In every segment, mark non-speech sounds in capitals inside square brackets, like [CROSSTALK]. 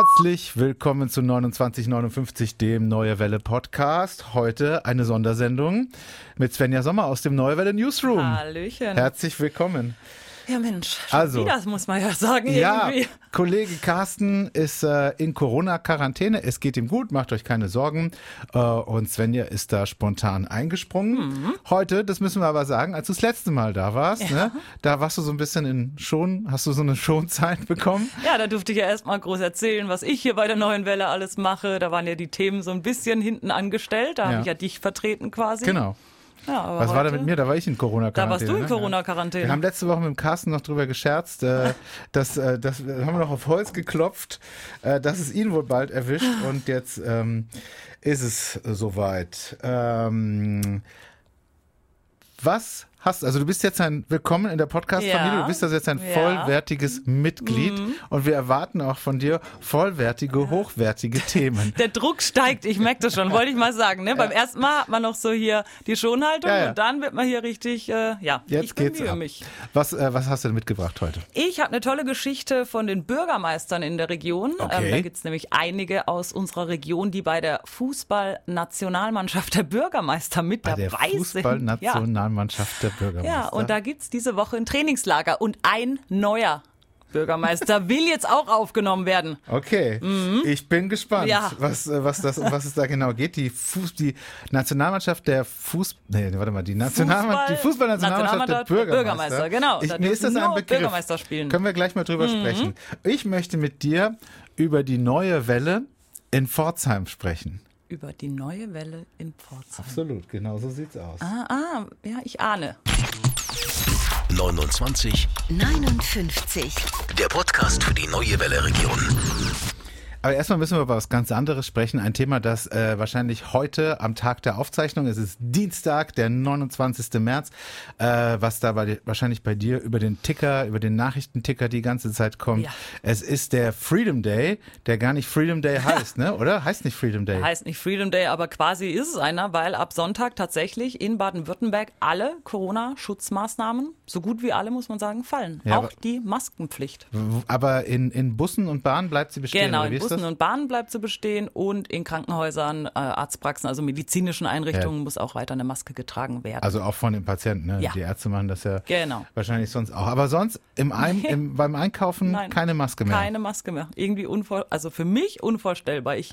Herzlich willkommen zu 2959, dem Neue Welle Podcast. Heute eine Sondersendung mit Svenja Sommer aus dem Neue Welle Newsroom. Hallöchen. Herzlich willkommen. Ja, Mensch. Schon Also. wieder, das muss man ja sagen, Ja, irgendwie. Kollege Carsten ist äh, in Corona-Quarantäne. Es geht ihm gut, macht euch keine Sorgen. Äh, und Svenja ist da spontan eingesprungen. Mhm. Heute, das müssen wir aber sagen, als du das letzte Mal da warst, ne, da warst du so ein bisschen in Schon, hast du so eine Schonzeit bekommen. Ja, da durfte ich ja erstmal groß erzählen, was ich hier bei der Neuen Welle alles mache. Da waren ja die Themen so ein bisschen hinten angestellt. Da Ja. habe ich ja dich vertreten quasi. Genau. Ja, Was war da mit mir? Da war ich in Corona-Quarantäne. Da warst du in ne? Corona-Quarantäne. Wir haben letzte Woche mit dem Carsten noch drüber gescherzt, äh, [LAUGHS] dass, äh, das haben wir noch auf Holz geklopft, äh, dass es ihn wohl bald erwischt [GASPS] und jetzt ähm, ist es soweit. Ähm, was hast also du bist jetzt ein willkommen in der Podcast-Familie, Ja. du bist also jetzt ein Ja. Mhm. vollwertiges Mitglied und wir erwarten auch von dir vollwertige, hochwertige [LAUGHS] Themen. Der Druck steigt, ich merke das schon, [LAUGHS] wollte ich mal sagen. Ne? Beim ersten Mal hat man noch so hier die Schonhaltung Ja, ja. und dann wird man hier richtig, äh, ja, Jetzt ich geht's ab. mich. Was, äh, was hast du denn mitgebracht heute? Ich habe eine tolle Geschichte von den Bürgermeistern in der Region. Okay. Ähm, da gibt's nämlich einige aus unserer Region, die bei der Fußballnationalmannschaft der Bürgermeister mit Bei der dabei sind. Ja. Fußballnationalmannschaft der Bürgermeister. ja, und da gibt's diese Woche ein Trainingslager und ein neuer Bürgermeister will jetzt auch aufgenommen werden. Okay, ich bin gespannt, Mhm. Ja. was, äh, was, das, um was es da genau geht. Die, Fuß, die Nationalmannschaft der Fuß, nee, warte mal, die, Nationalmann, Fußball- die Fußballnationalmannschaft der Nationalmannschaft der Bürgermeister. Bürgermeister, genau. Ich, Da mir ist das ein Begriff. Bürgermeister spielen. Mhm. Können wir gleich mal drüber sprechen. Ich möchte mit dir über die neue Welle in Pforzheim sprechen. Über die neue Welle in Pforzheim. Absolut, genau so sieht's aus. Ah, ah, ja, ich ahne. 29, 59. der Podcast für die neue Welle Region. Aber erstmal müssen wir über was ganz anderes sprechen. Ein Thema, das äh, wahrscheinlich heute am Tag der Aufzeichnung, es ist Dienstag, der 29. März, äh, was da bei, wahrscheinlich bei dir über den Ticker, über den Nachrichtenticker die ganze Zeit kommt. Ja. Es ist der Freedom Day, der gar nicht Freedom Day [LAUGHS] heißt, ne? Oder? Heißt nicht Freedom Day. Heißt nicht Freedom Day, aber quasi ist es einer, weil ab Sonntag tatsächlich in Baden-Württemberg alle Corona-Schutzmaßnahmen, so gut wie alle, muss man sagen, fallen. Ja, Auch die Maskenpflicht. Aber in, in Bussen und Bahnen bleibt sie bestehen. Genau, in ist Bussen und Bahnen bleibt sie bestehen und in Krankenhäusern, äh, Arztpraxen, also medizinischen Einrichtungen muss auch weiter eine Maske getragen werden. Also auch von den Patienten, ne? Ja. Die Ärzte machen das ja Genau. wahrscheinlich sonst auch. Aber sonst im, [LAUGHS] Ein im beim Einkaufen Nein. keine Maske mehr. Keine Maske mehr. Irgendwie unvor, also für mich unvorstellbar. Ich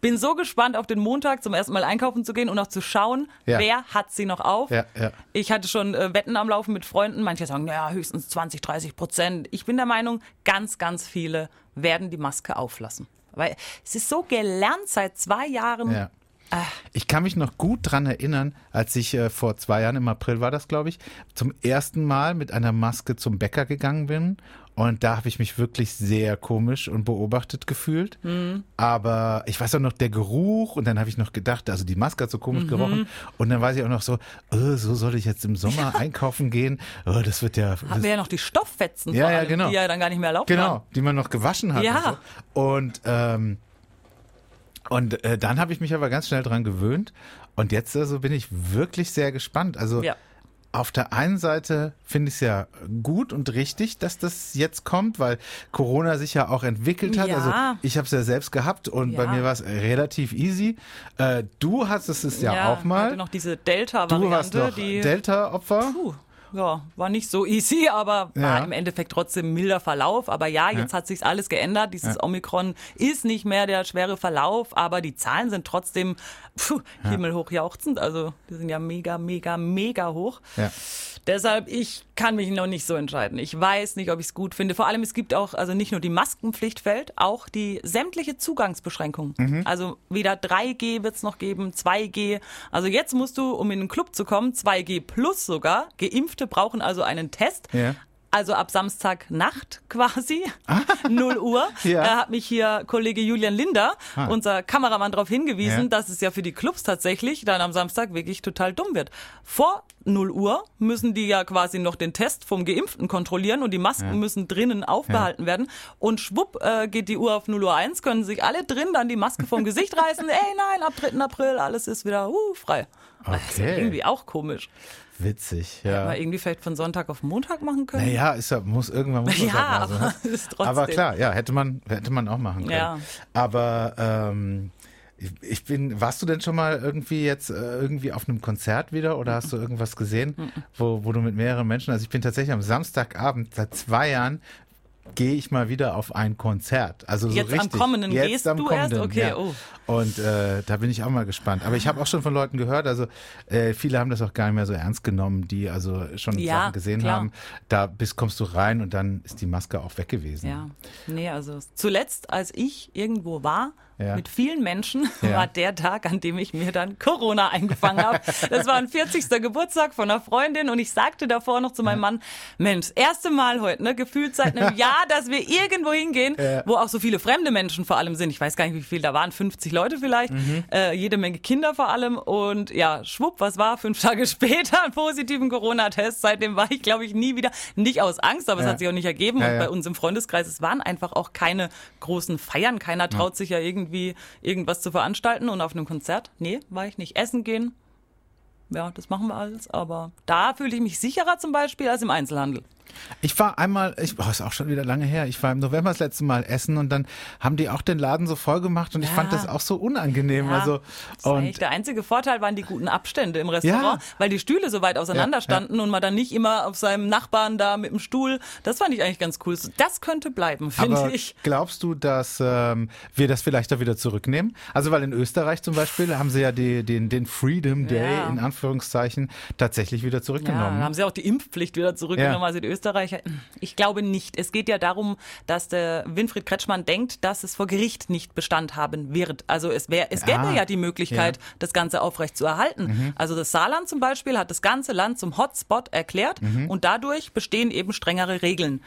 bin so gespannt auf den Montag zum ersten Mal einkaufen zu gehen und auch zu schauen, Ja. wer hat sie noch auf. Ja, ja. Ich hatte schon äh, Wetten am Laufen mit Freunden. Manche sagen, naja, höchstens 20, 30 Prozent. Ich bin der Meinung, ganz, ganz viele werden die Maske auflassen. Weil es ist so gelernt seit zwei Jahren. Ja. Ich kann mich noch gut dran erinnern, als ich äh, vor zwei Jahren, im April war das, glaube ich, zum ersten Mal mit einer Maske zum Bäcker gegangen bin. Und da habe ich mich wirklich sehr komisch und beobachtet gefühlt. Aber ich weiß auch noch, der Geruch, und dann habe ich noch gedacht, also die Maske hat so komisch gerochen. Und dann weiß ich auch noch so, äh, so soll ich jetzt im Sommer [LAUGHS] einkaufen gehen. Oh, das wird ja. Haben wir ja noch die Stofffetzen, Ja, ja, genau. die ja dann gar nicht mehr erlaubt waren. Genau, die man noch gewaschen hat. Ja. Und, so. und, ähm, und äh, dann habe ich mich aber ganz schnell dran gewöhnt. Und jetzt also bin ich wirklich sehr gespannt. Also Ja. Auf der einen Seite finde ich es ja gut und richtig, dass das jetzt kommt, weil Corona sich ja auch entwickelt hat. Ja. Also ich habe es ja selbst gehabt und bei Ja. mir war es relativ easy. Äh, du hattest es ja, auch hatte mal. noch diese Du warst Delta-Variante, noch die Delta-Opfer. Ja, war nicht so easy, [LAUGHS] aber Ja. war im Endeffekt trotzdem milder Verlauf. Aber ja, jetzt hat sich alles geändert. Dieses Omikron ist nicht mehr der schwere Verlauf, aber die Zahlen sind trotzdem puh, himmelhoch jauchzend. Also die sind ja mega, mega, mega hoch. Ja. Deshalb, ich kann mich noch nicht so entscheiden. Ich weiß nicht, ob ich es gut finde. Vor allem, es gibt auch, also nicht nur die Maskenpflicht fällt, auch die sämtliche Zugangsbeschränkung. Mhm. Also wieder 3G wird es noch geben, 2G. Also jetzt musst du, um in den Club zu kommen, 2G plus sogar. Geimpfte brauchen also einen Test. Ja. Also ab Samstagnacht quasi, [LAUGHS] 0 Uhr, Ja. hat mich hier Kollege Julian Linder, Ah. unser Kameramann, darauf hingewiesen, Ja. dass es ja für die Clubs tatsächlich dann am Samstag wirklich total dumm wird. Vor 0 Uhr müssen die ja quasi noch den Test vom Geimpften kontrollieren und die Masken müssen drinnen aufbehalten werden. Und schwupp äh, geht die Uhr auf 0 Uhr 1, können sich alle drin dann die Maske vom Gesicht reißen. Ey, nein, ab 3. April, alles ist wieder uh, frei. Das ist ja Okay. irgendwie auch komisch. Witzig, ja. Aber irgendwie vielleicht von Sonntag auf Montag machen können. Naja, ist ja, muss irgendwann muss man Ja, halt mal so, aber ne? ist trotzdem. Aber klar, ja, hätte man, hätte man auch machen können. Ja. Aber ähm, ich, ich bin, warst du denn schon mal irgendwie jetzt äh, irgendwie auf einem Konzert wieder oder hast du irgendwas gesehen, wo, wo du mit mehreren Menschen, also ich bin tatsächlich am Samstagabend seit zwei Jahren gehe ich mal wieder auf ein Konzert. Also so Jetzt am richtig. kommenden Jetzt gehst am du erst? kommenden, Okay, ja. oh. Und äh, da bin ich auch mal gespannt. Aber ich habe auch schon von Leuten gehört, also äh, viele haben das auch gar nicht mehr so ernst genommen, die also schon Ja, Sachen gesehen klar. haben. Da bist, kommst du rein und dann ist die Maske auch weg gewesen. Ja, nee, also zuletzt, als ich irgendwo war, Ja. mit vielen Menschen, [LAUGHS] Ja. war der Tag, an dem ich mir dann Corona eingefangen habe. Das war ein 40. Geburtstag von einer Freundin und ich sagte davor noch zu meinem Mann, Mensch, erste Mal heute, ne, gefühlt seit einem [LAUGHS] Jahr, dass wir irgendwo hingehen, Ja. wo auch so viele fremde Menschen vor allem sind. Ich weiß gar nicht, wie viel da waren, 50 Leute vielleicht, Mhm. äh, jede Menge Kinder vor allem und ja, schwupp, was war? Fünf [LAUGHS] Tage später einen positiven Corona-Test. Seitdem war ich, glaube ich, nie wieder, nicht aus Angst, aber es hat sich auch nicht ergeben und bei uns im Freundeskreis, es waren einfach auch keine großen Feiern. Keiner traut sich ja irgendwie irgendwas zu veranstalten und auf einem Konzert, nee, war ich nicht. Essen gehen, ja, das machen wir alles, aber da fühle ich mich sicherer zum Beispiel als im Einzelhandel. Ich war einmal, ich, oh, ist auch schon wieder lange her, ich war im November das letzte Mal essen und dann haben die auch den Laden so voll gemacht und ich Ja. fand das auch so unangenehm. Ja, also, und der einzige Vorteil waren die guten Abstände im Restaurant, Ja. weil die Stühle so weit auseinander Ja, standen und man dann nicht immer auf seinem Nachbarn da mit dem Stuhl. Das fand ich eigentlich ganz cool. Das könnte bleiben, finde ich. glaubst du, dass ähm, wir das vielleicht auch wieder zurücknehmen? Also weil in Österreich zum Beispiel haben sie ja die, den, den Freedom Day Ja. in Anführungszeichen tatsächlich wieder Ja, zurückgenommen. dann haben sie auch die Impfpflicht wieder zurückgenommen, Ja. also die Österreicher. Ich glaube nicht. Es geht ja darum, dass der Winfried Kretschmann denkt, dass es vor Gericht nicht Bestand haben wird. Also es wäre, es gäbe Ah, ja die Möglichkeit, ja. Mhm. das Ganze aufrecht zu erhalten. Also das Saarland zum Beispiel hat das ganze Land zum Hotspot erklärt Mhm. und dadurch bestehen eben strengere Regeln.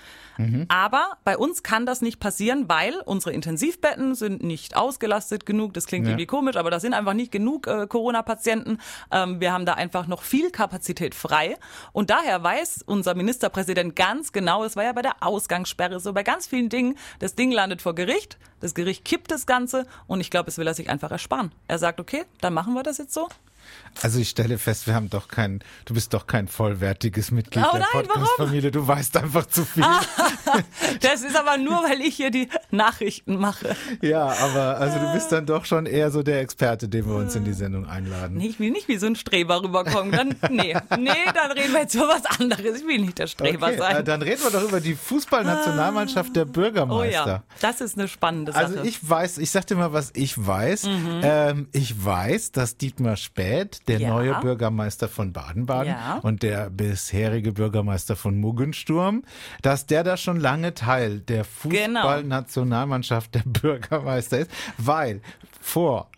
Aber bei uns kann das nicht passieren, weil unsere Intensivbetten sind nicht ausgelastet genug. Das klingt Ja. irgendwie komisch, aber da sind einfach nicht genug äh, Corona-Patienten. Ähm, wir haben da einfach noch viel Kapazität frei. Und daher weiß unser Ministerpräsident ganz genau, es war ja bei der Ausgangssperre so, bei ganz vielen Dingen, das Ding landet vor Gericht, das Gericht kippt das Ganze und ich glaube, es will er sich einfach ersparen. Er sagt, okay, dann machen wir das jetzt so. Also ich stelle fest, wir haben doch kein, du bist doch kein vollwertiges Mitglied Oh der nein, warum? Podcast-Familie. Du weißt einfach zu viel. [LAUGHS] Das ist aber nur, weil ich hier die Nachrichten mache. Ja, aber also du bist dann doch schon eher so der Experte, den wir uns in die Sendung einladen. Nee, ich will nicht wie so ein Streber rüberkommen. Dann, nee, nee, dann reden wir jetzt über was anderes. Ich will nicht der Streber Okay, sein. äh, dann reden wir doch über die Fußballnationalmannschaft der oh Bürgermeister. ja, das ist eine spannende Sache. Also ich weiß, ich sag dir mal, was ich weiß. Ähm, ich weiß, dass Dietmar Späth, der Ja. neue Bürgermeister von Baden-Baden Ja. und der bisherige Bürgermeister von Muggensturm, dass der da schon lange Teil der Genau. Fußballnationalmannschaft der [LAUGHS] Bürgermeister ist, weil vor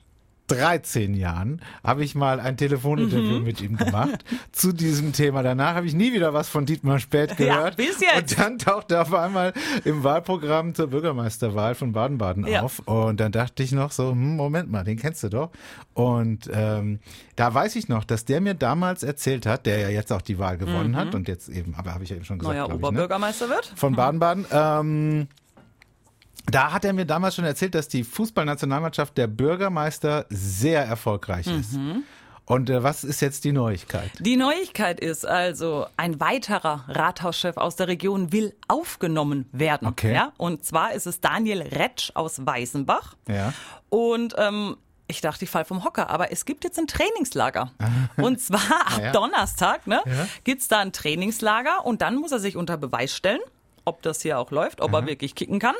13 Jahren habe ich mal ein Telefoninterview Mhm. mit ihm gemacht [LAUGHS] zu diesem Thema. Danach habe ich nie wieder was von Dietmar Späth Ja, gehört. bis jetzt. Und dann tauchte er auf einmal im Wahlprogramm zur Bürgermeisterwahl von Baden-Baden Ja. auf. Und dann dachte ich noch so, hm, Moment mal, den kennst du doch. Und ähm, da weiß ich noch, dass der mir damals erzählt hat, der ja jetzt auch die Wahl gewonnen hat und jetzt eben, aber habe ich ja eben schon gesagt, Neuer glaub ich, ne? Oberbürgermeister wird. von Baden-Baden. Ähm, da hat er mir damals schon erzählt, dass die Fußballnationalmannschaft der Bürgermeister sehr erfolgreich ist. Mhm. Und äh, was ist jetzt die Neuigkeit? Die Neuigkeit ist also, ein weiterer Rathauschef aus der Region will aufgenommen werden. Okay. Ja? Und zwar ist es Daniel Retsch aus Weißenbach. Ja. Und ähm, ich dachte, ich fall vom Hocker, aber es gibt jetzt ein Trainingslager. [LAUGHS] Und zwar [LAUGHS] ab Ah, ja. Donnerstag ne, Ja. gibt's da ein Trainingslager und dann muss er sich unter Beweis stellen, ob das hier auch läuft, ob er wirklich kicken kann.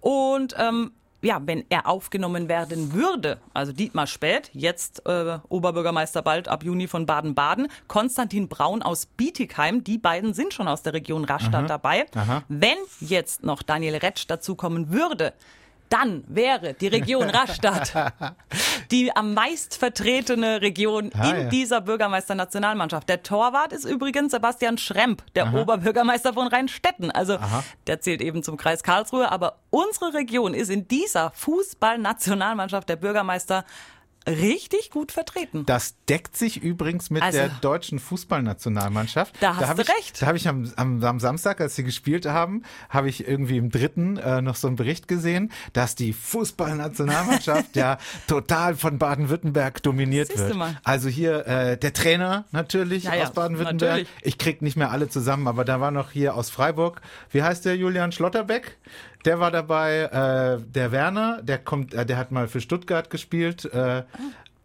Und ähm, ja, wenn er aufgenommen werden würde, also Dietmar Späth, jetzt äh, Oberbürgermeister bald ab Juni von Baden-Baden, Konstantin Braun aus Bietigheim, die beiden sind schon aus der Region Rastatt dabei. Aha. Wenn jetzt noch Daniel Retsch dazukommen würde, dann wäre die Region [LAUGHS] Rastatt die am meist vertretene Region Ah, in ja. dieser Bürgermeister-Nationalmannschaft. Der Torwart ist übrigens Sebastian Schremp, der Oberbürgermeister von Rheinstetten. Also der zählt eben zum Kreis Karlsruhe. Aber unsere Region ist in dieser Fußball-Nationalmannschaft der Bürgermeister richtig gut vertreten. Das deckt sich übrigens mit Also- der deutschen Fußballnationalmannschaft. Da hast hab du ich, recht. Da habe ich am, am, am Samstag, als sie gespielt haben, habe ich irgendwie im dritten äh, noch so einen Bericht gesehen, dass die Fußballnationalmannschaft [LAUGHS] ja total von Baden-Württemberg dominiert Siehst wird. mal. Also hier äh, der Trainer natürlich Ja, aus Baden-Württemberg. Ich krieg nicht mehr alle zusammen, aber da war noch hier aus Freiburg, wie heißt der Julian Schlotterbeck? Der war dabei, äh, der Werner, der kommt, äh, der hat mal für Stuttgart gespielt. Äh,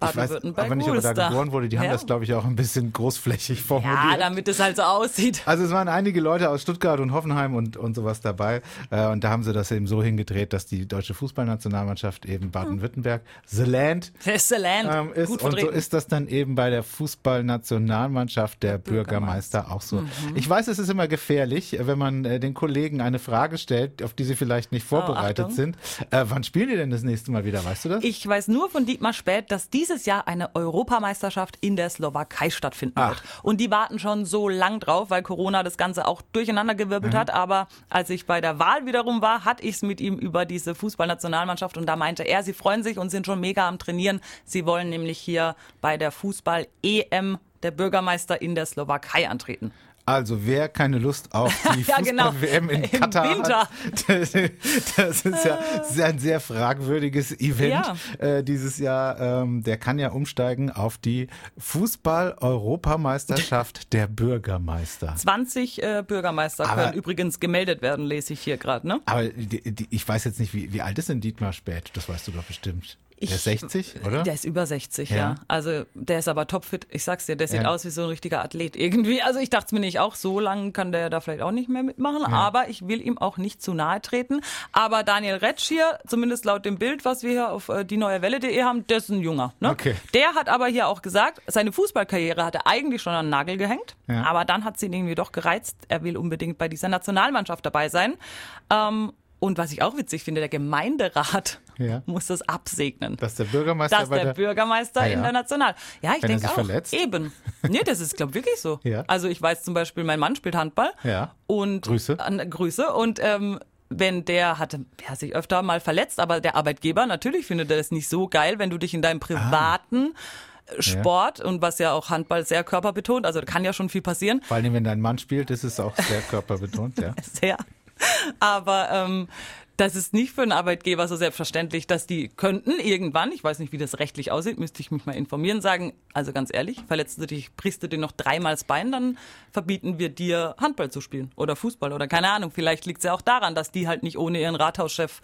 Baden-Württemberg aber nicht, ob er da geboren wurde. Die haben Ja. das, glaube ich, auch ein bisschen großflächig Ja, formuliert. damit es halt so aussieht. also es waren einige Leute aus Stuttgart und Hoffenheim und, und sowas dabei. Äh, und da haben sie das eben so hingedreht, dass die deutsche Fußballnationalmannschaft eben Baden-Württemberg, The Land, Excellent. ähm, ist. gut Und so ist das dann eben bei der Fußballnationalmannschaft der, Bürgermeister. auch so. Mhm. Ich weiß, es ist immer gefährlich, wenn man äh, den Kollegen eine Frage stellt, auf die sie vielleicht nicht vorbereitet Oh, sind. Äh, wann spielen die denn das nächste Mal wieder? Weißt du das? Ich weiß nur von Dietmar Späth, dass dieses Jahr eine Europameisterschaft in der Slowakei stattfinden Ach. wird. Und die warten schon so lang drauf, weil Corona das Ganze auch durcheinandergewirbelt hat. Aber als ich bei der Wahl wiederum war, hatte ich es mit ihm über diese Fußballnationalmannschaft und da meinte er, sie freuen sich und sind schon mega am Trainieren. Sie wollen nämlich hier bei der Fußball-EM der Bürgermeister in der Slowakei antreten. Also wer keine Lust auf [LAUGHS] die Ja, genau. Fußball-WM in Im Katar Winter. hat, das, [LAUGHS] das ist ja das ist ein sehr fragwürdiges Event äh, dieses Jahr. Ähm, der kann ja umsteigen auf die Fußball-Europameisterschaft der Bürgermeister. 20 äh, Bürgermeister Aber- können übrigens gemeldet werden, lese ich hier gerade. Ne? Aber die, die, ich weiß jetzt nicht, wie, wie alt ist denn Dietmar Spät? Das weißt du doch bestimmt. Der ist 60, oder? Der ist über 60, Ja. ja. Also der ist aber topfit. Ich sag's dir, der sieht Ja. aus wie so ein richtiger Athlet irgendwie. Also ich dachte mir nicht, auch so lange kann der da vielleicht auch nicht mehr mitmachen. Aber ich will ihm auch nicht zu nahe treten. Aber Daniel Retsch hier, zumindest laut dem Bild, was wir hier auf äh, die neue Welle.de haben, der ist ein Junger. Ne? Okay. Der hat aber hier auch gesagt, seine Fußballkarriere hat er eigentlich schon an den Nagel gehängt. Ja. Aber dann hat sie ihn irgendwie doch gereizt. Er will unbedingt bei dieser Nationalmannschaft dabei sein. Ähm, und was ich auch witzig finde, der Gemeinderat Ja. [LAUGHS] muss das absegnen Dass der Bürgermeister dass der der Bürgermeister Ah, ja. in der National. Ja, ich denke auch. verletzt? Eben. Nee, das ist, glaube wirklich so. [LAUGHS] Ja. Also ich weiß zum Beispiel, mein Mann spielt Handball. Ja. Und Grüße. An, Grüße. Und ähm, wenn der hatte ja, sich öfter mal verletzt, aber der Arbeitgeber natürlich findet er das nicht so geil, wenn du dich in deinem privaten äh, Sport und was ja auch Handball sehr körperbetont, also kann ja schon viel passieren, Vor allem, wenn dein Mann spielt, ist es auch sehr [LAUGHS] körperbetont, ja. sehr. Aber ähm, das ist nicht für einen Arbeitgeber so selbstverständlich, dass die könnten irgendwann, ich weiß nicht, wie das rechtlich aussieht, müsste ich mich mal informieren, sagen, also ganz ehrlich, verletzt du dich, brichst du dir noch dreimal das Bein, dann verbieten wir dir Handball zu spielen oder Fußball oder keine Ahnung. Vielleicht liegt es ja auch daran, dass die halt nicht ohne ihren Rathauschef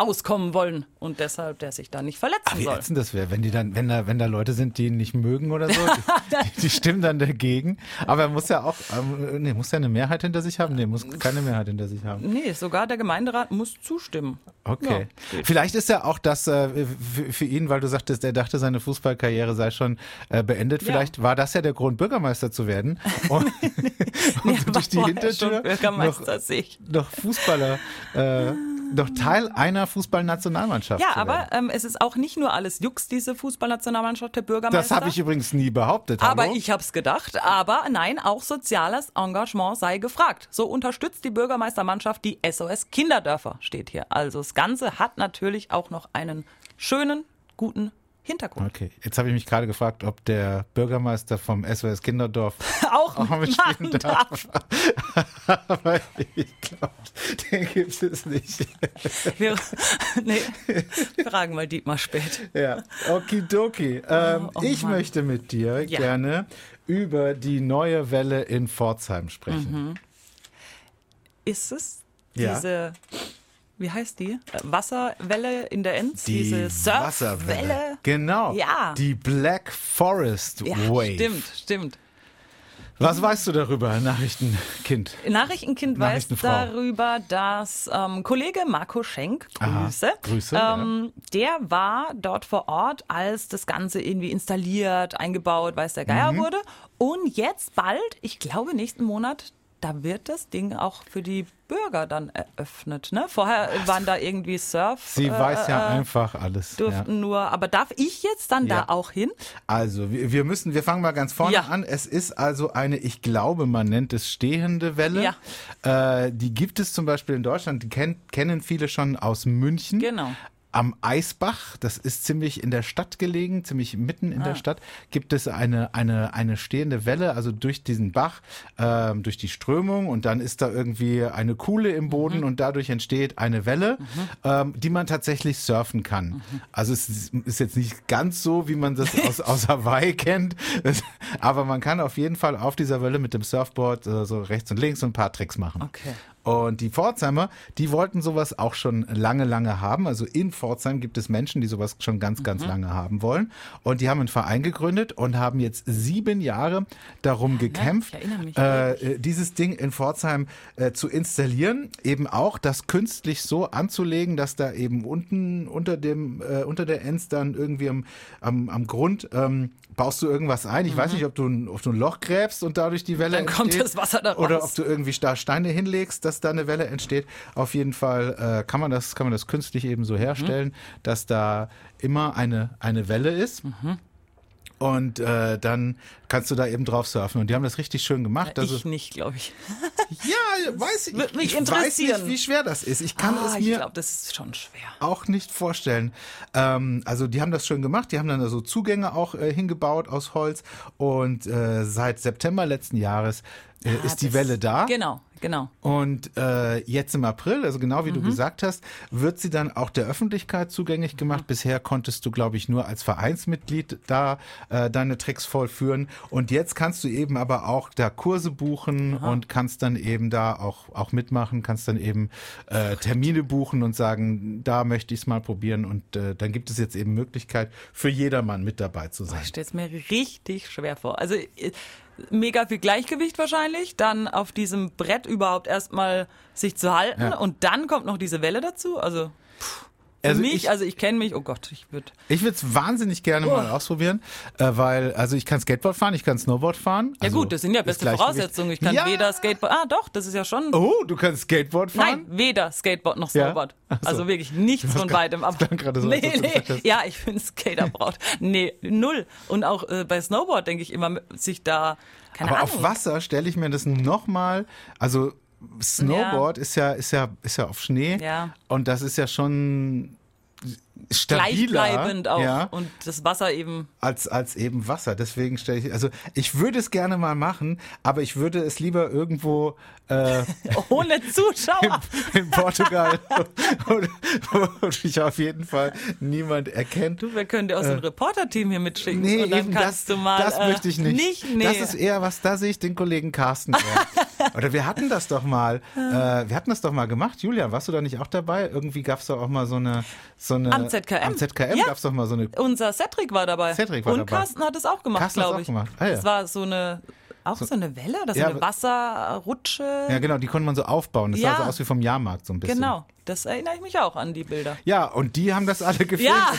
auskommen wollen und deshalb der sich da nicht verletzen Ach, wie soll. ätzend das wäre, wenn die dann, wenn da, wenn da Leute sind, die ihn nicht mögen oder so, [LAUGHS] die, die stimmen dann dagegen. Aber er muss ja auch, ähm, nee, muss ja eine Mehrheit hinter sich haben? Nee, muss keine Mehrheit hinter sich haben. Nee, sogar der Gemeinderat muss zustimmen. Okay. Ja. Vielleicht ist ja auch das äh, für, für ihn, weil du sagtest, er dachte, seine Fußballkarriere sei schon äh, beendet. Ja. Vielleicht war das ja der Grund, Bürgermeister zu werden. [LAUGHS] Und, und Er war durch die Hintertür noch, noch Fußballer, äh, noch Teil einer Fußballnationalmannschaft Ja, aber ähm, es ist auch nicht nur alles Jux, diese Fußballnationalmannschaft der Bürgermeister. Das habe ich übrigens nie behauptet. aber hallo? ich habe es gedacht. Aber nein, auch soziales Engagement sei gefragt. So unterstützt die Bürgermeistermannschaft die SOS Kinderdörfer, steht hier. Also das Ganze hat natürlich auch noch einen schönen, guten Hintergrund. Okay, jetzt habe ich mich gerade gefragt, ob der Bürgermeister vom SOS Kinderdorf [LAUGHS] Auch, auch mitspielen machen darf. [LAUGHS] Aber ich glaube, den gibt es nicht. Wir, nee, fragen mal Dietmar spät. Ja, okidoki. Ähm, Oh, ich Mann. möchte mit dir Ja. gerne über die neue Welle in Pforzheim sprechen. Ist es Ja. diese, wie heißt die? Wasserwelle in der Enz? Die diese Wasserwelle. Surfwelle? Genau. Ja. Die Black Forest Ja, Wave. stimmt, stimmt. Was weißt du darüber, Nachrichtenkind? Nachrichtenkind weiß darüber, dass ähm, Kollege Marco Schenk, Aha, Grüße, Grüße, ähm, der war dort vor Ort, als das Ganze irgendwie installiert, eingebaut, weiß der Geier Mhm. wurde. Und jetzt bald, ich glaube nächsten Monat, da wird das Ding auch für die Bürger dann eröffnet. Ne? Vorher waren da irgendwie Surf. Sie äh, weiß ja äh, einfach alles. Ja. Durften nur, aber darf ich jetzt dann Ja. da auch hin? Also, wir, wir müssen, wir fangen mal ganz vorne Ja. an. Es ist also eine, ich glaube, man nennt es stehende Welle. Äh, die gibt es zum Beispiel in Deutschland, die kennt, kennen viele schon aus München. Genau. Am Eisbach, das ist ziemlich in der Stadt gelegen, ziemlich mitten in Ah. der Stadt, gibt es eine, eine, eine stehende Welle, also durch diesen Bach, ähm, durch die Strömung und dann ist da irgendwie eine Kuhle im Boden Mhm. und dadurch entsteht eine Welle, ähm, die man tatsächlich surfen kann. Mhm. Also es ist, ist jetzt nicht ganz so, wie man das aus, [LAUGHS] aus Hawaii kennt, aber man kann auf jeden Fall auf dieser Welle mit dem Surfboard äh, so rechts und links so ein paar Tricks machen. Okay. Und die Pforzheimer, die wollten sowas auch schon lange, lange haben. Also in Pforzheim gibt es Menschen, die sowas schon ganz, ganz lange haben wollen. Und die haben einen Verein gegründet und haben jetzt sieben Jahre darum gekämpft, mich äh, äh, dieses Ding in Pforzheim äh, zu installieren. Eben auch das künstlich so anzulegen, dass da eben unten unter dem, äh, unter der Enz dann irgendwie am, am, am Grund ähm, baust du irgendwas ein. Ich weiß nicht, ob du, ein, ob du ein Loch gräbst und dadurch die Welle Mhm. Dann kommt entsteht. das Wasser da Oder raus. ob du irgendwie da Steine hinlegst, dass da eine Welle entsteht. Auf jeden Fall äh, kann man das kann man das künstlich eben so herstellen, dass da immer eine eine Welle ist. Und äh, dann kannst du da eben drauf surfen. Und die haben das richtig schön gemacht. Also, ich nicht, glaube ich. [LAUGHS] ja, weiß ich. Würde mich ich weiß nicht, interessieren. wie schwer das ist. Ich kann ah, es ich mir glaube, das ist schon schwer. auch nicht vorstellen. Ähm, also die haben das schön gemacht. Die haben dann da so Zugänge auch äh, hingebaut aus Holz. Und äh, seit September letzten Jahres äh, ist die Welle da. Genau, genau. Und äh, jetzt im April, also genau wie du gesagt hast, wird sie dann auch der Öffentlichkeit zugänglich gemacht. Bisher konntest du, glaube ich, nur als Vereinsmitglied da äh, deine Tricks vollführen. Und jetzt kannst du eben aber auch da Kurse buchen und kannst dann eben da auch, auch mitmachen, kannst dann eben äh, Termine buchen und sagen, da möchte ich es mal probieren. Und äh, dann gibt es jetzt eben Möglichkeit für jedermann mit dabei zu sein. Ich stelle es mir richtig schwer vor. Also äh, mega viel Gleichgewicht wahrscheinlich, dann auf diesem Brett überhaupt erstmal sich zu halten Ja. und dann kommt noch diese Welle dazu. Also für Also mich, ich- also ich kenne mich, oh Gott, ich würde. Ich würde es wahnsinnig gerne Oh. mal ausprobieren, äh, weil also ich kann Skateboard fahren, ich kann Snowboard fahren. Ja also gut, das sind ja beste. Voraussetzungen. Ich kann ja. weder Skateboard. Ah, doch, das ist ja schon. Oh, du kannst Skateboard fahren? Nein, weder Skateboard noch Ja? Snowboard. Ach so. Also wirklich nichts von beidem. Aber so, nee, nee. Ja, ich bin Skaterbraut. Nee, null. Und auch äh, bei Snowboard denke ich immer, sich da keine Aber Ahnung. auf Wasser stelle ich mir das nochmal, also Snowboard ist ja ist ja ist ja auf Schnee Ja. und das ist ja schon stabiler gleichbleibend auch. ja, Und das Wasser eben. als als eben Wasser. Deswegen stelle ich also ich würde es gerne mal machen, aber ich würde es lieber irgendwo äh, [LAUGHS] Ohne Zuschauer. in Portugal, wo, wo dich auf jeden Fall niemand erkennt. Du, wir können dir auch so ein Reporter-Team hier mitschicken. Äh. Nee, und dann eben kannst das, du mal. das äh, möchte ich nicht. Nicht, nee. Das ist eher was, da sehe ich den Kollegen Carsten. [LAUGHS] Oder wir hatten das doch mal, [LAUGHS] äh, wir hatten das doch mal gemacht. Julian, warst du da nicht auch dabei? Irgendwie gab es doch auch mal so eine, so eine Am ZKM. Am ZKM Ja. gab es doch mal so eine. Unser Cedric war dabei. Cedric war und dabei. Carsten hat es auch gemacht, glaube auch ich. gemacht. Ah, ja. Das war so eine, auch so, eine Welle oder so Ja, eine Wasserrutsche. Ja, genau, die konnte man so aufbauen. Das sah so aus wie vom Jahrmarkt so ein bisschen. Genau, das erinnere ich mich auch an die Bilder. Ja, und die haben das alle gefilmt. Ja.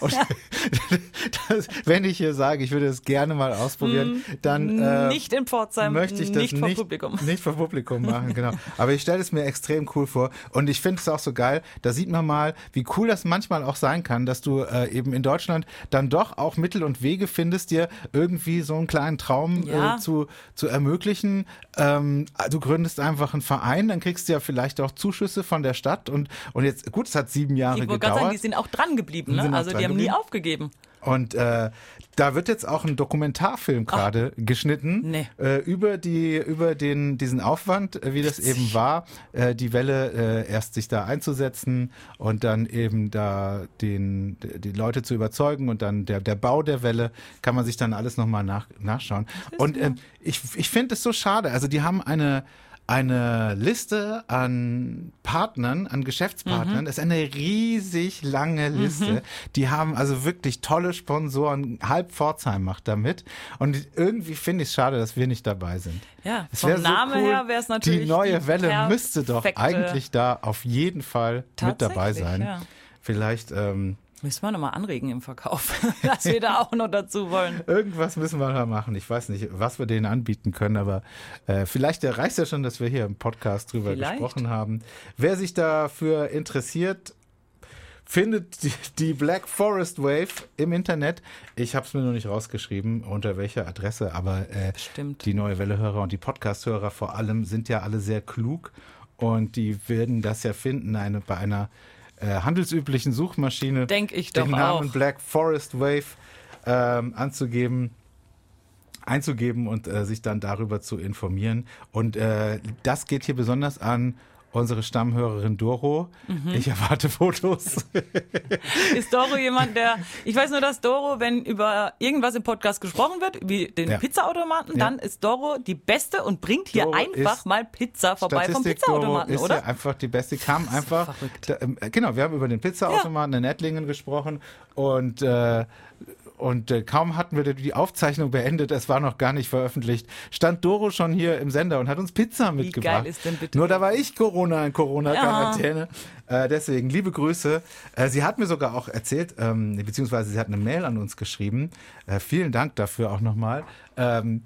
Und, [LAUGHS] das, wenn ich hier sage, ich würde es gerne mal ausprobieren, dann äh, nicht in Pforzheim, möchte ich das nicht nicht, vor Publikum. nicht vor Publikum machen, genau. Aber ich stelle es mir extrem cool vor und ich finde es auch so geil. Da sieht man mal, wie cool das manchmal auch sein kann, dass du äh, eben in Deutschland dann doch auch Mittel und Wege findest, dir irgendwie so einen kleinen Traum Ja. äh, zu, zu ermöglichen. Ähm, du gründest einfach einen Verein, dann kriegst du ja vielleicht auch Zuschüsse von der Stadt und, und jetzt, gut, es hat sieben Jahre Ich wollte gerade sagen, gedauert. die sind auch dran geblieben. Ne? Also die haben nie aufgegeben. Und äh, da wird jetzt auch ein Dokumentarfilm gerade geschnitten Nee. äh, über die über den diesen Aufwand, äh, wie das eben war, äh, die Welle äh, erst sich da einzusetzen und dann eben da den die Leute zu überzeugen und dann der der Bau der Welle kann man sich dann alles noch mal nach, nachschauen. Und ähm, ich ich finde es so schade. Also die haben eine eine Liste an Partnern, an Geschäftspartnern. Das ist eine riesig lange Liste. Die haben also wirklich tolle Sponsoren. Halb Pforzheim macht damit. Und irgendwie finde ich es schade, dass wir nicht dabei sind. Ja, Es vom so Namen cool. her wäre es natürlich Die neue die Welle müsste doch eigentlich da auf jeden Fall mit dabei sein. ja. Vielleicht ähm, Müssen wir nochmal anregen im Verkauf, [LAUGHS] dass wir da auch noch dazu wollen. Irgendwas müssen wir da machen. Ich weiß nicht, was wir denen anbieten können, aber äh, vielleicht reicht ja schon, dass wir hier im Podcast drüber Vielleicht. gesprochen haben. Wer sich dafür interessiert, findet die, die Black Forest Wave im Internet. Ich habe es mir noch nicht rausgeschrieben, unter welcher Adresse, aber äh, Stimmt. die neue Welle-Hörer und die Podcast-Hörer vor allem sind ja alle sehr klug und die werden das ja finden eine, bei einer äh, handelsüblichen Suchmaschine Denk ich den doch Namen auch. Black Forest Wave ähm, anzugeben einzugeben und äh, sich dann darüber zu informieren. Und äh, das geht hier besonders an unsere Stammhörerin Doro. Mhm. Ich erwarte Fotos. [LAUGHS] Ist Doro jemand, der. Ich weiß nur, dass Doro, wenn über irgendwas im Podcast gesprochen wird, wie den Ja. Pizzaautomaten, Ja. dann ist Doro die Beste und bringt hier Doro einfach mal Pizza vorbei vom Statistik Doro Pizzaautomaten, ist oder? ja einfach die beste. Kam einfach. Da, ähm, genau, wir haben über den Pizzaautomaten in Ettlingen gesprochen und äh, und äh, kaum hatten wir die Aufzeichnung beendet, es war noch gar nicht veröffentlicht, stand Doro schon hier im Sender und hat uns Pizza mitgebracht. geil ist denn bitte Nur da war ich Corona in Corona-Quarantäne. Äh, deswegen liebe Grüße. Äh, sie hat mir sogar auch erzählt, ähm, beziehungsweise sie hat eine Mail an uns geschrieben. Äh, vielen Dank dafür auch nochmal. Ähm,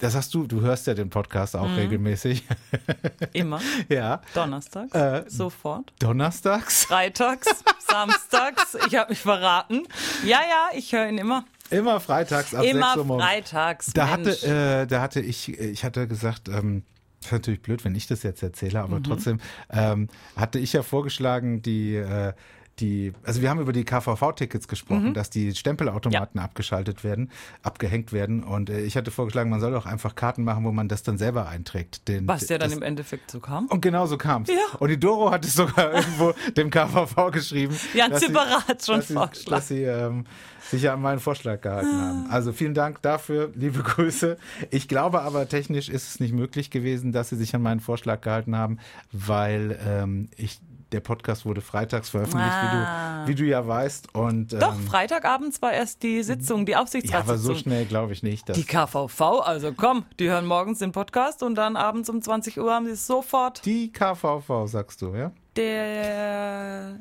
das hast du, du hörst ja den Podcast Mhm. auch regelmäßig. [LAUGHS] Immer. ja. Donnerstags. Äh, Sofort. Donnerstags? Freitags, samstags. Ich habe mich verraten. Ja, ja, ich höre ihn immer. Immer freitags ab immer 6 Uhr morgens. freitags. Da Mensch. hatte, äh, da hatte ich, ich hatte gesagt, ähm, ist natürlich blöd, wenn ich das jetzt erzähle, aber Mhm. trotzdem ähm, hatte ich ja vorgeschlagen, die, äh, die, also wir haben über die KVV-Tickets gesprochen, Mhm. dass die Stempelautomaten abgeschaltet werden, abgehängt werden. Und äh, ich hatte vorgeschlagen, man soll doch einfach Karten machen, wo man das dann selber einträgt. Den, Was ja dann das, im Endeffekt so kam. und genau so kam es. Ja. Und die Doro hat es sogar [LAUGHS] irgendwo dem KVV geschrieben. Sie- Zipperer hat schon dass sie, vorgeschlagen. dass sie ähm, sich an meinen Vorschlag gehalten haben. Also vielen Dank dafür, liebe Grüße. Ich glaube aber, technisch ist es nicht möglich gewesen, dass sie sich an meinen Vorschlag gehalten haben, weil ähm, ich der Podcast wurde freitags veröffentlicht, Ah. wie, du, wie du ja weißt. Und, Doch, ähm, Freitagabends war erst die Sitzung, die ja, aber Aufsichtsratssitzung. so schnell glaube ich nicht. Die KVV, also komm, die hören morgens den Podcast und dann abends um 20 Uhr haben sie es sofort. die KVV, sagst du, ja? Der.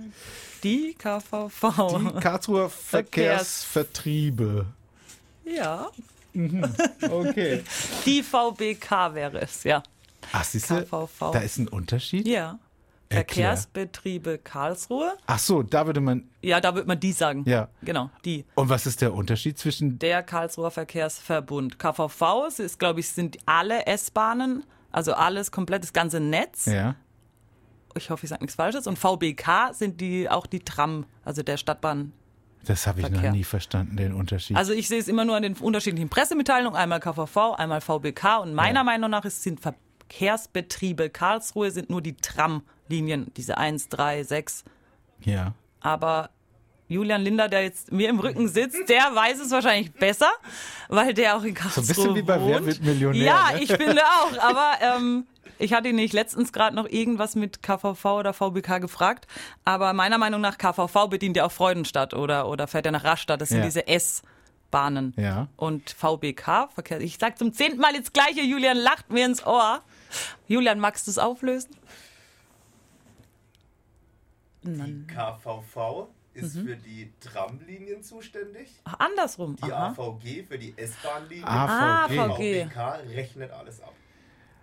Die KVV. Die Karlsruher Verkehrsvertriebe. ja. Okay. [LAUGHS] Die VBK wäre es, ja. Ach, siehst du, da ist ein Unterschied? Ja. Verkehrsbetriebe Karlsruhe. Ach so, da würde man, Ja, da wird man die sagen. Ja. Genau, die. und was ist der Unterschied zwischen Der Karlsruher Verkehrsverbund. KVV es ist, glaube ich, sind alle S-Bahnen, also alles komplett, das ganze Netz. Ja. Ich hoffe, ich sage nichts Falsches. Und VBK sind die auch die Tram, also der Stadtbahn. Das habe ich noch nie verstanden, den Unterschied. Also ich sehe es immer nur an den unterschiedlichen Pressemitteilungen, einmal KVV, einmal VBK und meiner Ja. Meinung nach ist, sind Verkehrsbetriebe Karlsruhe sind nur die Tramlinien, diese 1, 3, 6. ja. Aber Julian Linder, der jetzt mir im Rücken sitzt, der weiß es wahrscheinlich besser, weil der auch in Karlsruhe ein bisschen wie bei wohnt. Wer wird Millionär, Ja, ne? ich finde auch. Aber ähm, ich hatte ihn nicht letztens gerade noch irgendwas mit KVV oder VBK gefragt. Aber meiner Meinung nach KVV bedient ja auch Freudenstadt oder, oder fährt ja nach Rastatt. Das sind Ja. diese S-Bahnen. Ja. Und VBK, Verkehr. Ich sag zum zehnten Mal jetzt gleiche, Julian lacht mir ins Ohr. Julian, magst du es auflösen? Die KVV ist für die Tramlinien zuständig, Ach, andersrum. die Aha. AVG für die S-Bahn-Linien. Ah, AVG. VG. VBK rechnet alles ab.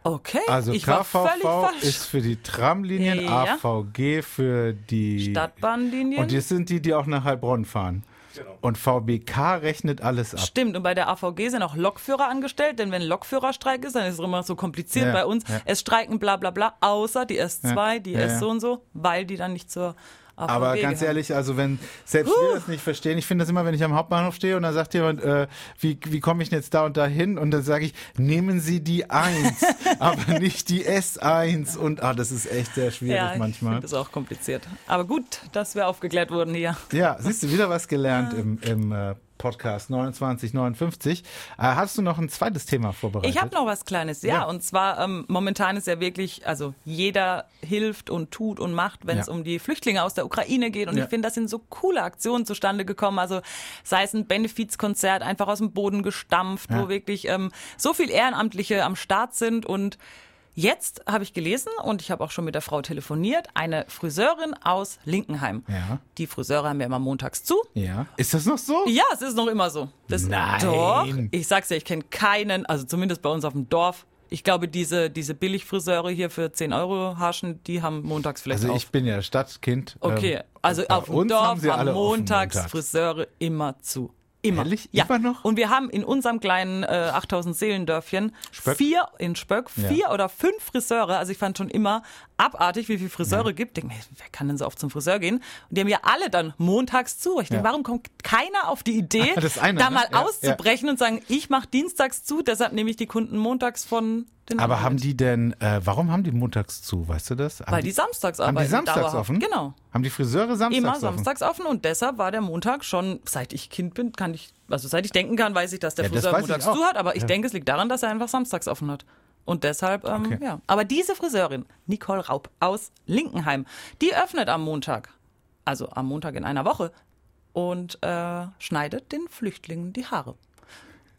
Okay, Also ich war völlig KVV ist für die Tramlinien, Ja. AVG für die Stadtbahnlinien. Und das sind die, die auch nach Heilbronn fahren. Genau. Und VBK rechnet alles ab. Stimmt, und bei der AVG sind auch Lokführer angestellt, denn wenn Lokführerstreik ist, dann ist es immer so kompliziert Ja, bei uns. ja. Es streiken bla bla bla, außer die S2, Ja, die ja, S ja. so und so, weil die dann nicht zur AVG Aber ganz ehrlich, also wenn selbst wir das nicht verstehen, ich finde das immer, wenn ich am Hauptbahnhof stehe und dann sagt jemand, äh, wie, wie komme ich denn jetzt da und da hin? Und dann sage ich, nehmen Sie die 1, [LAUGHS] aber nicht die S1. Und ah, das ist echt sehr schwierig ja, manchmal. das auch kompliziert. Aber gut, dass wir aufgeklärt wurden hier. Ja, siehst du, wieder was gelernt im, im äh, Podcast 2959. Äh, hast du noch ein zweites Thema vorbereitet? Ich habe noch was Kleines, ja. Ja. Und zwar, ähm, momentan ist ja wirklich, also jeder hilft und tut und macht, wenn es Ja. um die Flüchtlinge aus der Ukraine geht. Und Ja. ich finde, das sind so coole Aktionen zustande gekommen. Also sei es ein Benefizkonzert, einfach aus dem Boden gestampft, wo wirklich ähm, so viel Ehrenamtliche am Start sind und Jetzt habe ich gelesen und ich habe auch schon mit der Frau telefoniert, eine Friseurin aus Linkenheim. Ja. Die Friseure haben ja immer montags zu. Ja. Ist das noch so? Ja, es ist noch immer so. Das, Nein. Doch. Ich sag's ja, ich kenne keinen, also zumindest bei uns auf dem Dorf. Ich glaube, diese, diese Billigfriseure hier für 10 Euro Haschen, die haben montags vielleicht Also auf. ich bin ja Stadtkind. Okay, Ähm, also bei auf dem Dorf haben haben montags montags. Friseure immer zu. Immer. Ehrlich? Ja. Immer noch? Und wir haben in unserem kleinen äh, 8000 Seelendörfchen Spöck? vier in Spöck, Ja. vier oder fünf Friseure. Also ich fand schon immer abartig, wie viele Friseure gibt. Denk mir, wer kann denn so oft zum Friseur gehen? Und die haben ja alle dann montags zu. Ich denke, Ja. warum kommt keiner auf die Idee, [LAUGHS] eine, da ne? mal Ja, auszubrechen und sagen, ich mache dienstags zu, deshalb nehme ich die Kunden montags von den Aber haben die denn, äh, warum haben die montags zu, weißt du das? Haben Weil die samstags haben arbeiten. die samstags offen? Genau. Haben die Friseure samstags Immer offen? samstags offen und deshalb war der Montag schon, seit ich Kind bin, kann ich, also seit ich denken kann, weiß ich, dass der Ja, das Friseur ich montags zu hat, aber ich Ja. denke, es liegt daran, dass er einfach samstags offen hat. Und deshalb, ähm, Okay. ja. Aber diese Friseurin, Nicole Raub aus Linkenheim, die öffnet am Montag, also am Montag in einer Woche, und äh, schneidet den Flüchtlingen die Haare.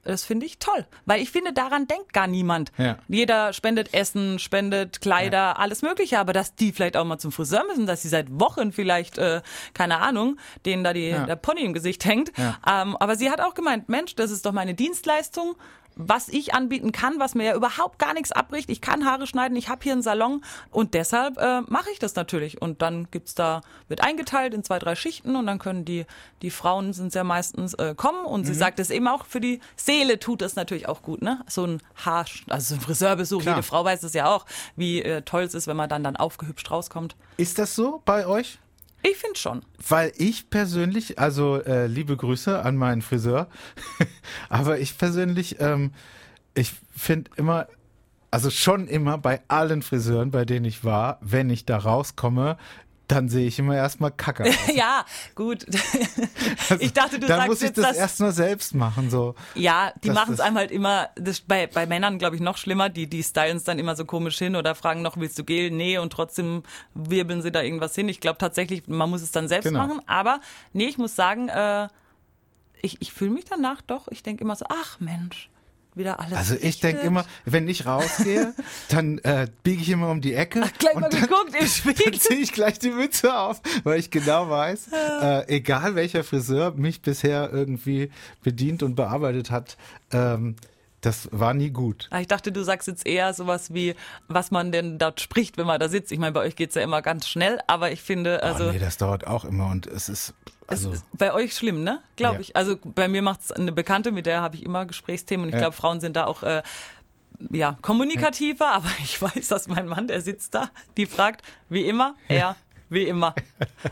Das finde ich toll, weil ich finde, daran denkt gar niemand. Ja. Jeder spendet Essen, spendet Kleider, alles Mögliche, aber dass die vielleicht auch mal zum Friseur müssen, dass sie seit Wochen vielleicht, äh, keine Ahnung, denen da die, Ja. der Pony im Gesicht hängt. Ja. Ähm, aber sie hat auch gemeint, Mensch, das ist doch meine Dienstleistung, was ich anbieten kann, was mir ja überhaupt gar nichts abbricht. Ich kann Haare schneiden, ich habe hier einen Salon und deshalb äh, mache ich das natürlich. Und dann gibt's da, wird eingeteilt in zwei, drei Schichten und dann können die, die Frauen sind ja meistens äh, kommen und Mhm. sie sagt es eben auch für die Seele tut es natürlich auch gut, ne? So ein Haar, also so ein Friseurbesuch, Klar. jede Frau weiß es ja auch, wie äh, toll es ist, wenn man dann dann aufgehübscht rauskommt. Ist das so bei euch? Ich finde schon. Weil ich persönlich, also äh, liebe Grüße an meinen Friseur, [LAUGHS] aber ich persönlich, ähm, ich finde immer, also schon immer bei allen Friseuren, bei denen ich war, wenn ich da rauskomme, dann sehe ich immer erstmal kacke aus. [LAUGHS] ja, gut. [LAUGHS] ich dachte, du dann sagst muss ich jetzt das, das erst nur selbst machen, so. Ja, die machen es einem halt immer, das bei, bei Männern glaube ich noch schlimmer, die, die stylen es dann immer so komisch hin oder fragen noch, willst du Gel? Nee, und trotzdem wirbeln sie da irgendwas hin. Ich glaube tatsächlich, man muss es dann selbst Genau. machen, aber nee, ich muss sagen, äh, ich, ich fühle mich danach doch, ich denke immer so, ach Mensch, wieder alles Also ich denke immer, wenn ich rausgehe, [LAUGHS] dann äh, biege ich immer um die Ecke Gleich und mal dann, geguckt im [LAUGHS] dann Spiegel. ziehe ich gleich die Mütze auf, weil ich genau weiß, äh, egal welcher Friseur mich bisher irgendwie bedient und bearbeitet hat, ähm, das war nie gut. Ah, Ich dachte, du sagst jetzt eher sowas wie, was man denn dort spricht, wenn man da sitzt. Ich meine, bei euch geht's ja immer ganz schnell, aber ich finde, also oh nee, das dauert auch immer und es ist also es ist bei euch schlimm, ne? Glaube Ja. ich. Also bei mir macht's eine Bekannte, mit der habe ich immer Gesprächsthemen und ich Ja. glaube, Frauen sind da auch äh, ja, kommunikativer, aber ich [LAUGHS] weiß, dass mein Mann, der sitzt da, die fragt, wie immer, er, wie immer.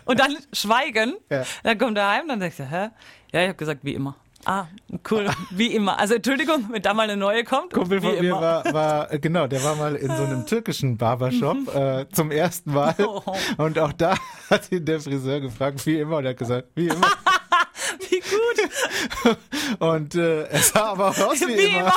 Und dann [LAUGHS] schweigen, dann kommt er heim, dann sagt er, hä? Ja, ich habe gesagt, wie immer. Ah, cool, wie immer. Also Entschuldigung, wenn da mal eine neue kommt, Kumpel von mir immer. war, war, äh, genau, der war mal in so einem türkischen Barbershop äh, zum ersten Mal. Oh. Und auch da hat ihn der Friseur gefragt, wie immer, und er hat gesagt, wie immer. [LAUGHS] Wie gut. Und äh, er sah aber auch aus wie, Wie immer.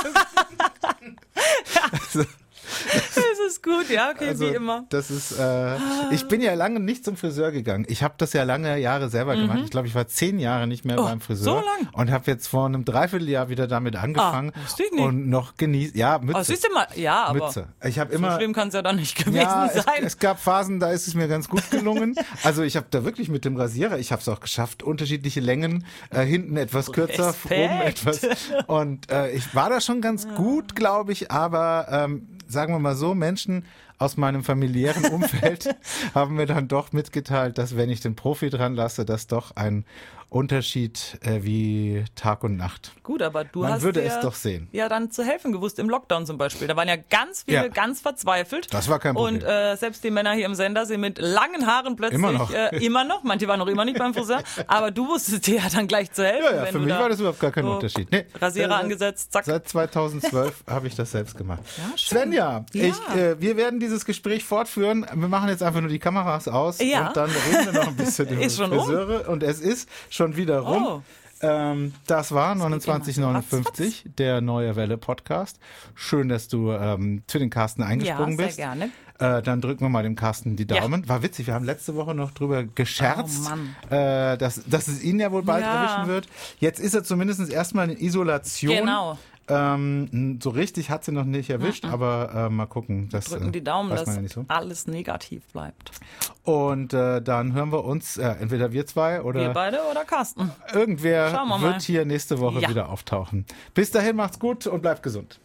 Das [LAUGHS] [LAUGHS] ist gut, ja, okay, Also, wie immer. Das ist, äh, ich bin ja lange nicht zum Friseur gegangen. Ich habe das ja lange Jahre selber gemacht. Ich glaube, ich war zehn Jahre nicht mehr Mhm. Oh, beim Friseur. so lang? Und habe jetzt vor einem Dreivierteljahr wieder damit angefangen. Ah, ich nicht. Und noch genießt. Ja, Mütze. Oh, siehst du mal, ja, aber Mütze. Ich habe so immer. schlimm kann es ja dann nicht gewesen Ja, es, sein. es gab Phasen, da ist es mir ganz gut gelungen. Also ich habe da wirklich mit dem Rasierer, ich habe es auch geschafft, unterschiedliche Längen, äh, hinten etwas kürzer, Respekt. oben etwas. Und äh, ich war da schon ganz gut, glaube ich, aber ähm, sagen wir mal so, Menschen aus meinem familiären [LAUGHS] Umfeld haben mir dann doch mitgeteilt, dass wenn ich den Profi dran lasse, das doch ein Unterschied äh, wie Tag und Nacht. Gut, aber du Man hast würde dir es doch sehen. ja dann zu helfen gewusst im Lockdown zum Beispiel. Da waren ja ganz viele Ja. ganz verzweifelt. Das war kein Problem. Und äh, selbst die Männer hier im Sender sind mit langen Haaren plötzlich Immer noch. Äh, immer noch. Manche waren noch immer nicht beim Friseur. [LAUGHS] Aber du wusstest dir ja dann gleich zu helfen. Ja, ja, für mich da war das überhaupt gar kein so Unterschied. Nee. Rasierer Äh, angesetzt, zack. Seit 2012 [LAUGHS] habe ich das selbst gemacht. Ja, schön. Svenja, Ja. Ich, äh, wir werden dieses Gespräch fortführen. Wir machen jetzt einfach nur die Kameras aus Ja. und dann reden wir noch ein bisschen [LAUGHS] über schon um. Friseure. Und es ist schon wieder rum. Oh. Ähm, das war immer so 2959, der Neue Welle Podcast. Schön, dass du ähm, für den Carsten eingesprungen Ja, sehr bist. gerne. Äh, dann drücken wir mal dem Carsten die Ja. Daumen. War witzig, wir haben letzte Woche noch drüber gescherzt, Oh, äh, dass, dass es ihn ja wohl bald Ja. erwischen wird. Jetzt ist er zumindest erstmal in Isolation. Genau. Ähm, so richtig hat sie noch nicht erwischt, aber äh, mal gucken. Das, Drücken äh, die Daumen, dass ja so. alles negativ bleibt. Und äh, dann hören wir uns, äh, entweder wir zwei oder Wir beide oder Carsten? irgendwer wir mal. wird hier nächste Woche Ja. wieder auftauchen. Bis dahin macht's gut und bleibt gesund.